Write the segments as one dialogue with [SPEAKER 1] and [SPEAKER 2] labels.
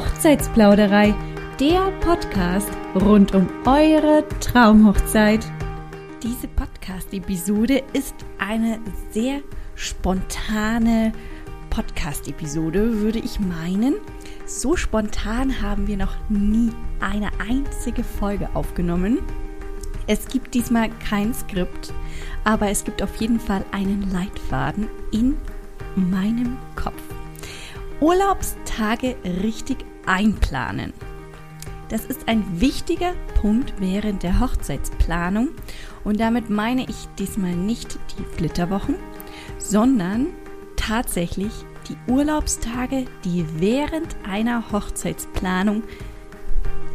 [SPEAKER 1] Hochzeitsplauderei, der Podcast rund um eure Traumhochzeit. Diese Podcast-Episode ist eine sehr spontane Podcast-Episode, würde ich meinen. So spontan haben wir noch nie eine einzige Folge aufgenommen. Es gibt diesmal kein Skript, aber es gibt auf jeden Fall einen Leitfaden in meinem Kopf. Urlaubstage richtig einplanen. Das ist ein wichtiger Punkt während der Hochzeitsplanung und damit meine ich diesmal nicht die Flitterwochen, sondern tatsächlich die Urlaubstage, die während einer Hochzeitsplanung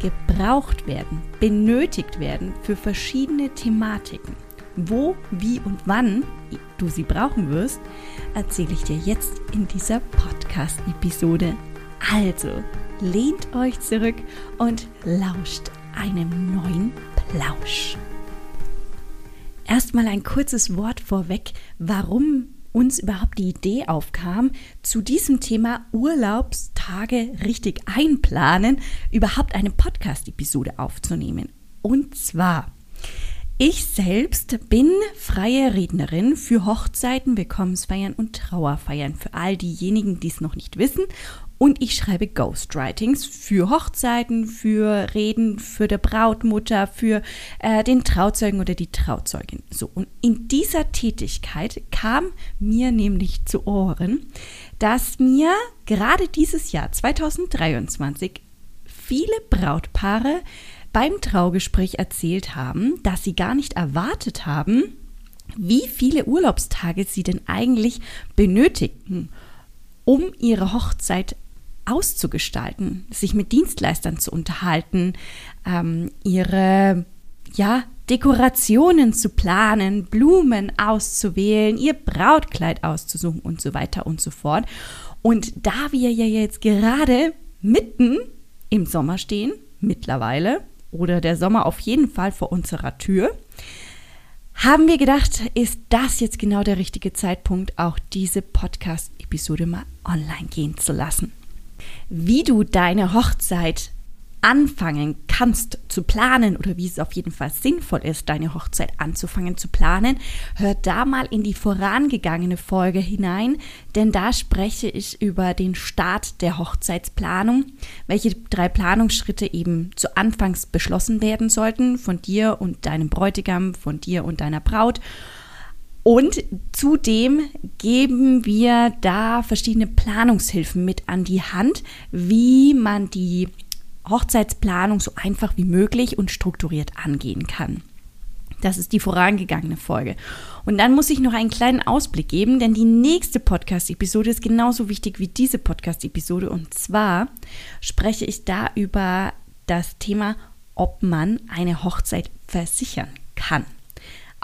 [SPEAKER 1] gebraucht werden, benötigt werden für verschiedene Thematiken. Wo, wie und wann du sie brauchen wirst, erzähle ich dir jetzt in dieser Podcast-Episode. Also, lehnt euch zurück und lauscht einem neuen Plausch. Erstmal ein kurzes Wort vorweg, warum uns überhaupt die Idee aufkam, zu diesem Thema Urlaubstage richtig einplanen, überhaupt eine Podcast-Episode aufzunehmen. Und zwar ich selbst bin freie Rednerin für Hochzeiten, Willkommensfeiern und Trauerfeiern. Für all diejenigen, die es noch nicht wissen. Und ich schreibe Ghostwritings für Hochzeiten, für Reden, für der Brautmutter, für äh, den Trauzeugen oder die Trauzeugin. So, und in dieser Tätigkeit kam mir nämlich zu Ohren, dass mir gerade dieses Jahr 2023 viele Brautpaare beim Traugespräch erzählt haben, dass sie gar nicht erwartet haben, wie viele Urlaubstage sie denn eigentlich benötigten, um ihre Hochzeit auszugestalten, sich mit Dienstleistern zu unterhalten, ähm, ihre ja, Dekorationen zu planen, Blumen auszuwählen, ihr Brautkleid auszusuchen und so weiter und so fort. Und da wir ja jetzt gerade mitten im Sommer stehen, mittlerweile, oder der Sommer auf jeden Fall vor unserer Tür, haben wir gedacht, ist das jetzt genau der richtige Zeitpunkt, auch diese Podcast-Episode mal online gehen zu lassen. Wie du deine Hochzeit anfangen kannst zu planen oder wie es auf jeden Fall sinnvoll ist, deine Hochzeit anzufangen zu planen, hör da mal in die vorangegangene Folge hinein, denn da spreche ich über den Start der Hochzeitsplanung, welche drei Planungsschritte eben zu Anfangs beschlossen werden sollten von dir und deinem Bräutigam, von dir und deiner Braut. Und zudem geben wir da verschiedene Planungshilfen mit an die Hand, wie man die Hochzeitsplanung so einfach wie möglich und strukturiert angehen kann. Das ist die vorangegangene Folge. Und dann muss ich noch einen kleinen Ausblick geben, denn die nächste Podcast-Episode ist genauso wichtig wie diese Podcast-Episode. Und zwar spreche ich da über das Thema, ob man eine Hochzeit versichern kann.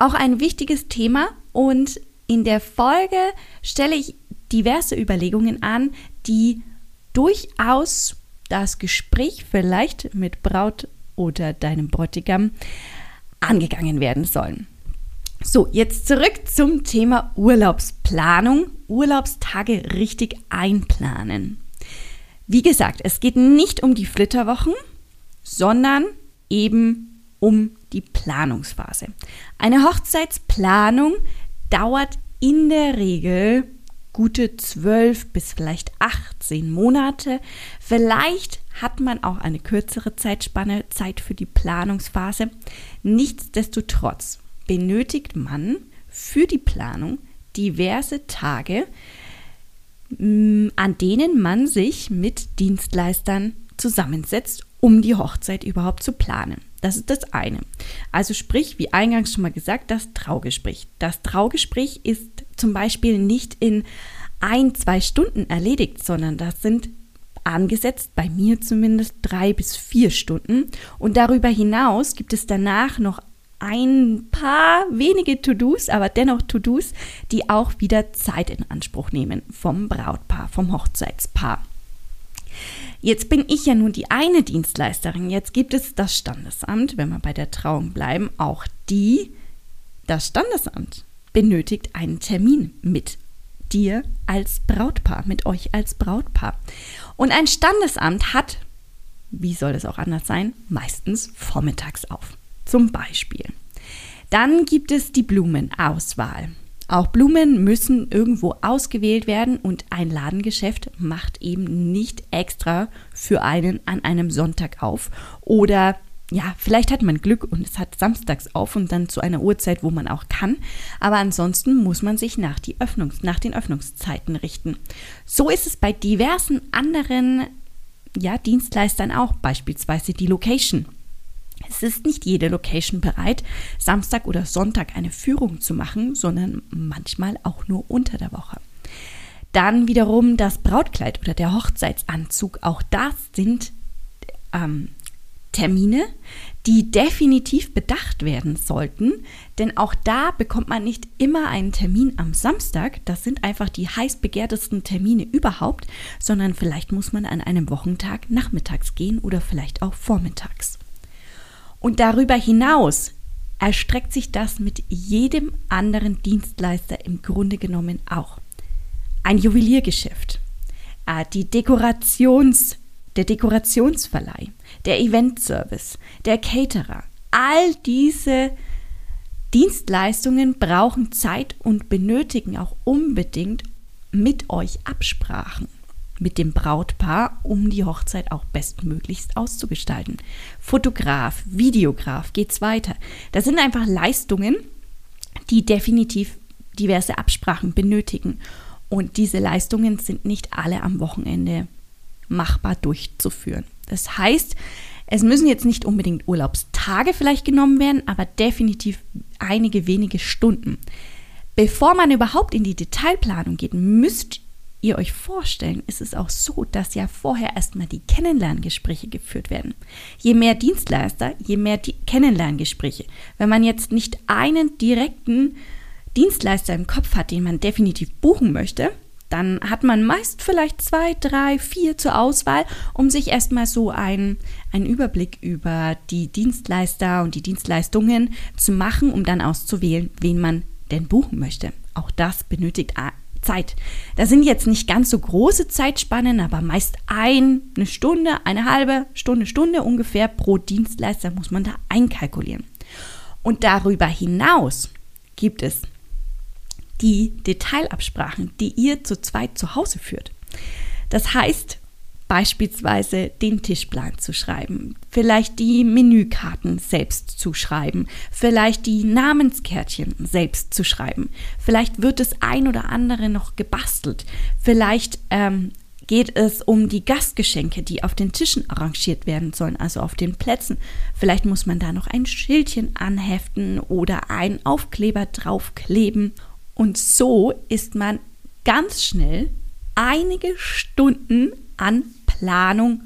[SPEAKER 1] Auch ein wichtiges Thema und in der Folge stelle ich diverse Überlegungen an, die durchaus das Gespräch vielleicht mit Braut oder deinem Bräutigam angegangen werden sollen. So, jetzt zurück zum Thema Urlaubsplanung. Urlaubstage richtig einplanen. Wie gesagt, es geht nicht um die Flitterwochen, sondern eben um die Planungsphase. Eine Hochzeitsplanung dauert in der Regel gute zwölf bis vielleicht 18 Monate. Vielleicht hat man auch eine kürzere Zeitspanne, Zeit für die Planungsphase. Nichtsdestotrotz benötigt man für die Planung diverse Tage, mm, an denen man sich mit Dienstleistern zusammensetzt, um die Hochzeit überhaupt zu planen. Das ist das eine. Also sprich, wie eingangs schon mal gesagt, das Traugespräch. Das Traugespräch ist zum Beispiel nicht in ein, zwei Stunden erledigt, sondern das sind angesetzt, bei mir zumindest drei bis vier Stunden. Und darüber hinaus gibt es danach noch ein paar wenige To-Dos, aber dennoch To-Dos, die auch wieder Zeit in Anspruch nehmen vom Brautpaar, vom Hochzeitspaar. Jetzt bin ich ja nun die eine Dienstleisterin. Jetzt gibt es das Standesamt, wenn wir bei der Trauung bleiben, auch die, das Standesamt benötigt einen Termin mit dir als Brautpaar, mit euch als Brautpaar. Und ein Standesamt hat, wie soll es auch anders sein, meistens vormittags auf. Zum Beispiel. Dann gibt es die Blumenauswahl. Auch Blumen müssen irgendwo ausgewählt werden und ein Ladengeschäft macht eben nicht extra für einen an einem Sonntag auf. Oder ja, vielleicht hat man Glück und es hat samstags auf und dann zu einer Uhrzeit, wo man auch kann. Aber ansonsten muss man sich nach, die Öffnungs-, nach den Öffnungszeiten richten. So ist es bei diversen anderen ja, Dienstleistern auch, beispielsweise die Location. Ist nicht jede Location bereit, Samstag oder Sonntag eine Führung zu machen, sondern manchmal auch nur unter der Woche. Dann wiederum das Brautkleid oder der Hochzeitsanzug. Auch das sind ähm, Termine, die definitiv bedacht werden sollten, denn auch da bekommt man nicht immer einen Termin am Samstag, das sind einfach die heiß begehrtesten Termine überhaupt, sondern vielleicht muss man an einem Wochentag nachmittags gehen oder vielleicht auch vormittags. Und darüber hinaus erstreckt sich das mit jedem anderen Dienstleister im Grunde genommen auch. Ein Juweliergeschäft, äh, die Dekorations, der Dekorationsverleih, der Eventservice, der Caterer, all diese Dienstleistungen brauchen Zeit und benötigen auch unbedingt mit euch Absprachen mit dem Brautpaar, um die Hochzeit auch bestmöglichst auszugestalten. Fotograf, Videograf, geht's weiter. Das sind einfach Leistungen, die definitiv diverse Absprachen benötigen. Und diese Leistungen sind nicht alle am Wochenende machbar durchzuführen. Das heißt, es müssen jetzt nicht unbedingt Urlaubstage vielleicht genommen werden, aber definitiv einige wenige Stunden. Bevor man überhaupt in die Detailplanung geht, müsst ihr euch vorstellen, ist es auch so, dass ja vorher erstmal die Kennenlerngespräche geführt werden. Je mehr Dienstleister, je mehr die Kennenlerngespräche. Wenn man jetzt nicht einen direkten Dienstleister im Kopf hat, den man definitiv buchen möchte, dann hat man meist vielleicht zwei, drei, vier zur Auswahl, um sich erstmal so einen, einen Überblick über die Dienstleister und die Dienstleistungen zu machen, um dann auszuwählen, wen man denn buchen möchte. Auch das benötigt Zeit. Das sind jetzt nicht ganz so große Zeitspannen, aber meist eine Stunde, eine halbe Stunde, Stunde ungefähr pro Dienstleister muss man da einkalkulieren. Und darüber hinaus gibt es die Detailabsprachen, die ihr zu zweit zu Hause führt. Das heißt, beispielsweise den Tischplan zu schreiben, vielleicht die Menükarten selbst zu schreiben, vielleicht die Namenskärtchen selbst zu schreiben, vielleicht wird das ein oder andere noch gebastelt, vielleicht ähm, geht es um die Gastgeschenke, die auf den Tischen arrangiert werden sollen, also auf den Plätzen. Vielleicht muss man da noch ein Schildchen anheften oder einen Aufkleber draufkleben. Und so ist man ganz schnell einige Stunden an Planung,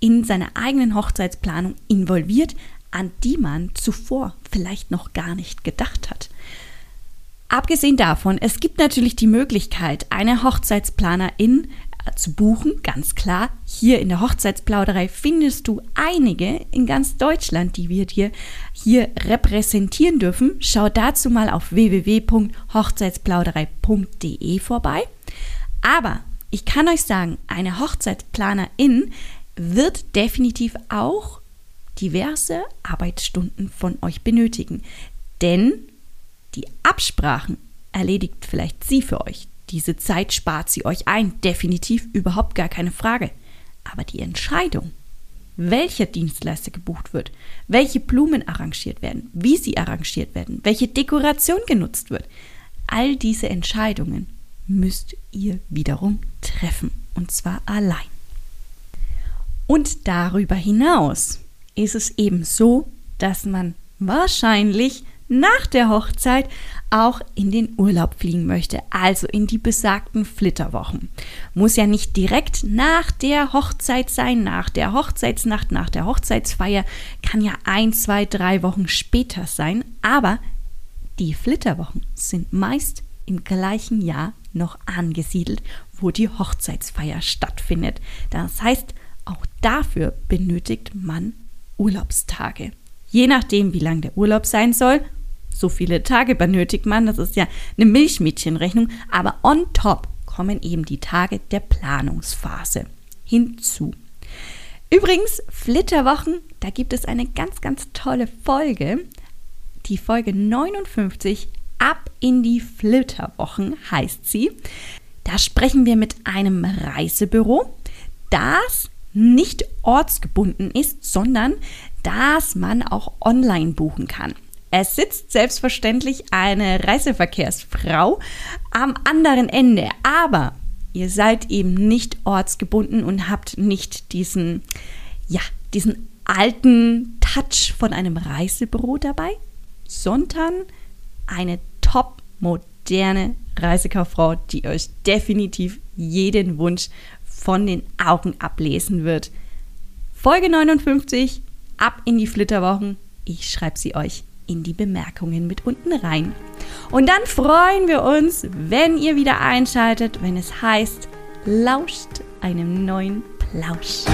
[SPEAKER 1] in seiner eigenen Hochzeitsplanung involviert, an die man zuvor vielleicht noch gar nicht gedacht hat. Abgesehen davon, es gibt natürlich die Möglichkeit, eine Hochzeitsplanerin äh, zu buchen, ganz klar. Hier in der Hochzeitsplauderei findest du einige in ganz Deutschland, die wir dir hier repräsentieren dürfen. Schau dazu mal auf www.hochzeitsplauderei.de vorbei. Aber ich kann euch sagen, eine Hochzeitsplanerin wird definitiv auch diverse Arbeitsstunden von euch benötigen. Denn die Absprachen erledigt vielleicht sie für euch. Diese Zeit spart sie euch ein. Definitiv überhaupt gar keine Frage. Aber die Entscheidung, welcher Dienstleister gebucht wird, welche Blumen arrangiert werden, wie sie arrangiert werden, welche Dekoration genutzt wird, all diese Entscheidungen müsst ihr wiederum treffen. Und zwar allein. Und darüber hinaus ist es eben so, dass man wahrscheinlich nach der Hochzeit auch in den Urlaub fliegen möchte, also in die besagten Flitterwochen. Muss ja nicht direkt nach der Hochzeit sein, nach der Hochzeitsnacht, nach der Hochzeitsfeier, kann ja ein, zwei, drei Wochen später sein, aber die Flitterwochen sind meist im gleichen Jahr noch angesiedelt, wo die Hochzeitsfeier stattfindet. Das heißt, auch dafür benötigt man Urlaubstage. Je nachdem, wie lang der Urlaub sein soll, so viele Tage benötigt man, das ist ja eine Milchmädchenrechnung, aber on top kommen eben die Tage der Planungsphase hinzu. Übrigens, Flitterwochen, da gibt es eine ganz, ganz tolle Folge. Die Folge 59, Ab in die Flitterwochen heißt sie. Da sprechen wir mit einem Reisebüro, das nicht ortsgebunden ist, sondern das man auch online buchen kann. Es sitzt selbstverständlich eine Reiseverkehrsfrau am anderen Ende, aber ihr seid eben nicht ortsgebunden und habt nicht diesen, ja, diesen alten Touch von einem Reisebüro dabei, sondern eine top moderne Reisekauffrau, die euch definitiv jeden Wunsch von den Augen ablesen wird. Folge 59, ab in die Flitterwochen. Ich schreibe sie euch in die Bemerkungen mit unten rein. Und dann freuen wir uns, wenn ihr wieder einschaltet, wenn es heißt, lauscht einem neuen Plausch.